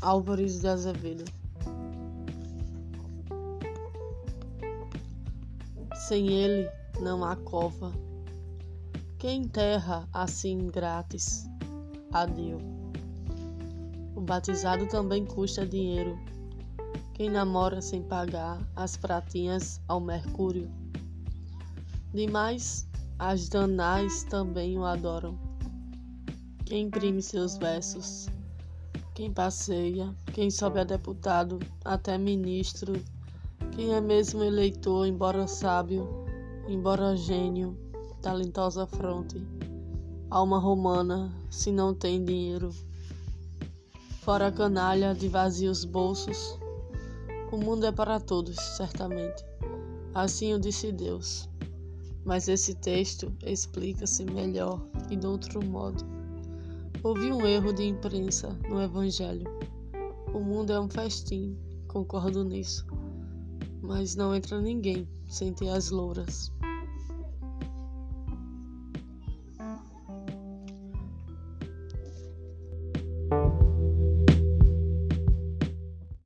Álvares de Azevedo. Sem ele não há cova. Quem enterra assim grátis? Adeus. O batizado também custa dinheiro. Quem namora sem pagar as pratinhas ao mercúrio. Demais, as danais também o adoram. Quem imprime seus versos quem passeia, quem sobe a deputado, até ministro, quem é mesmo eleitor, embora sábio, embora gênio, talentosa fronte, alma romana, se não tem dinheiro. Fora canalha de vazios bolsos, o mundo é para todos, certamente. Assim o disse Deus. Mas esse texto explica-se melhor e de outro modo. Houve um erro de imprensa no Evangelho. O mundo é um festim, concordo nisso. Mas não entra ninguém sem ter as louras.